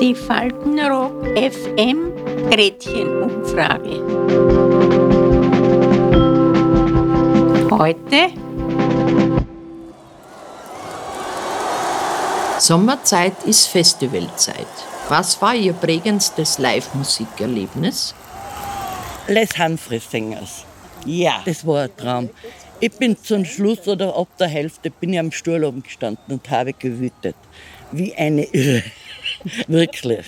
Die Faltenrock FM Gretchenumfrage. Heute Sommerzeit ist Festivalzeit. Was war Ihr prägendstes Live-Musikerlebnis? Les Humphrey Singers. Ja, das war ein Traum. Ich bin zum Schluss oder ab der Hälfte bin ich am Stuhl oben gestanden und habe gewütet. Wie eine Irre. Wirklich.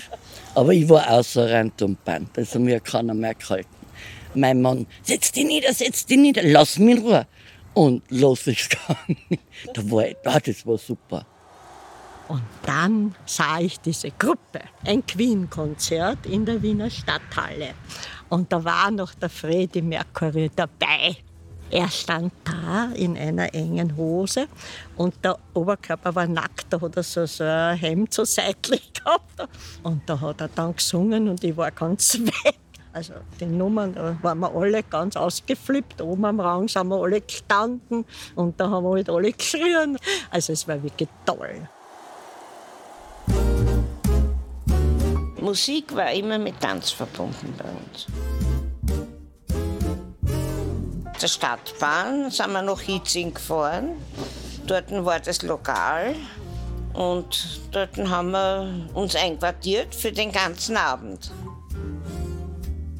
Aber ich war außer Rand und Band. Also mir keiner mehr gehalten. Mein Mann, setz dich nieder, setz dich nieder, lass mich in Ruhe. Und los ist gegangen. Da war ich, ah, das war super. Und dann sah ich diese Gruppe, ein Queen-Konzert in der Wiener Stadthalle. Und da war noch der Freddy Mercury dabei. Er stand da in einer engen Hose und der Oberkörper war nackt, da hat er so, so ein Hemd so seitlich gehabt. Und da hat er dann gesungen und ich war ganz weg. Also die Nummern, da waren wir alle ganz ausgeflippt. Oben am Rang sind wir alle gestanden und da haben wir halt alle geschrien. Also es war wirklich toll. Musik war immer mit Tanz verbunden bei uns. Der Stadtbahn sind wir nach Hitzing gefahren. Dort war das Lokal und dort haben wir uns einquartiert für den ganzen Abend.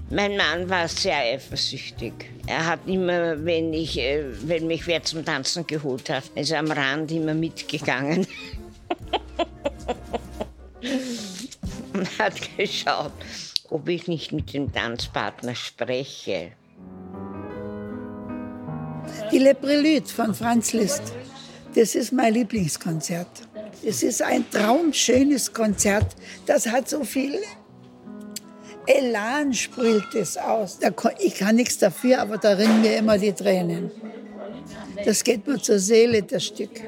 Mein Mann war sehr eifersüchtig. Er hat immer, wenn, ich, äh, wenn mich wer zum Tanzen geholt hat, ist er am Rand immer mitgegangen. und hat geschaut, ob ich nicht mit dem Tanzpartner spreche. Die Le Prélude von Franz Liszt, das ist mein Lieblingskonzert. Es ist ein traumschönes Konzert. Das hat so viel Elan sprüht es aus. Ich kann nichts dafür, aber da rinnen mir immer die Tränen. Das geht mir zur Seele, das Stück.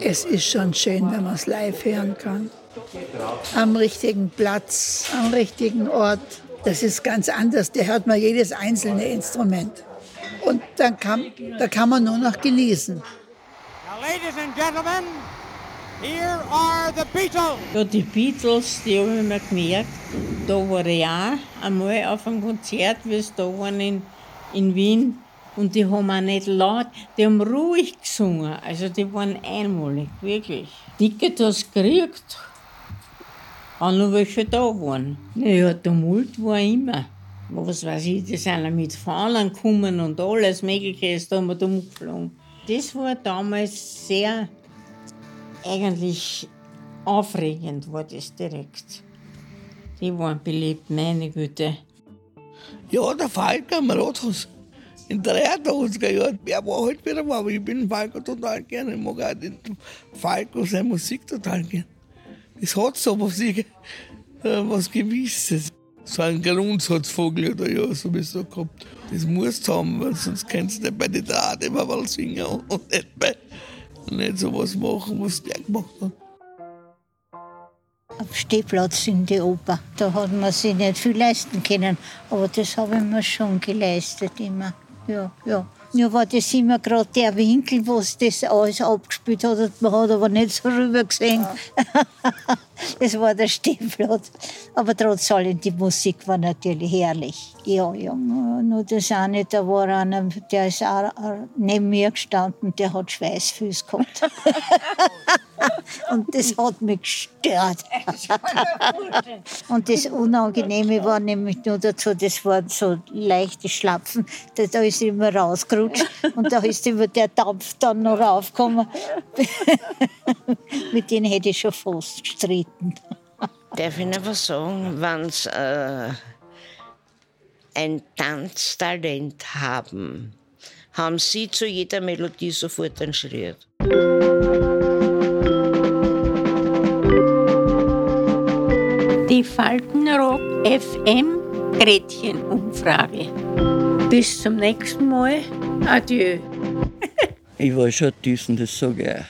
Es ist schon schön, wenn man es live hören kann. Am richtigen Platz, am richtigen Ort. Das ist ganz anders. Da hört man jedes einzelne Instrument. Und dann kann, da kann man nur noch genießen. Now, ladies and gentlemen, here are the Beatles. Ja, die Beatles, die habe ich mir gemerkt. Da war ich auch einmal auf einem Konzert, wie es da waren in, in Wien. Und die haben auch nicht laut, die haben ruhig gesungen. Also die waren einmalig, wirklich. Ticket hast du gekriegt. Auch nur welche da waren. Naja, Tumult war immer. Was weiß ich, die sind mit Fahnen gekommen und alles Mögliche ist da mit umgeflogen. Das war damals sehr, eigentlich aufregend, war das direkt. Die waren beliebt, meine Güte. Ja, der Falk Rathaus in der 80er Jahren, der war halt wieder mal, aber ich bin Falco total gerne. Ich mag auch den Falco seine Musik total gerne. Das hat so was, äh, was Gewisses. So ein Grundsatzvogel oder ja, so wie so gehabt. Das musst du haben, weil sonst kannst du nicht bei den Draht immer mal singen und nicht, bei, nicht so was machen, was der gemacht hat. Am Stehplatz in die Oper. Da hat man sich nicht viel leisten können, aber das habe ich mir schon geleistet immer ja, ja. Mir war das immer gerade der Winkel, wo es das alles abgespielt hat. Man hat aber nicht so rüber gesehen. Ja. das war der Stehplatz. Aber trotz allem, die Musik war natürlich herrlich. Ja, ja. Nur das eine, da war einer, der ist auch neben mir gestanden, der hat Schweißfüße gehabt. Und das hat mich gestört. Und das Unangenehme war nämlich nur dazu, das waren so leichte Schlapfen. Da, da ist immer rausgerutscht und da ist immer der Dampf dann noch raufgekommen. Mit denen hätte ich schon fast gestritten. Darf ich noch was sagen? Wenn Sie äh, ein Tanztalent haben, haben Sie zu jeder Melodie sofort einen Schritt. Faltenrock FM Gretchenumfrage. Bis zum nächsten Mal. Adieu. ich war schon düsen, das sage ich.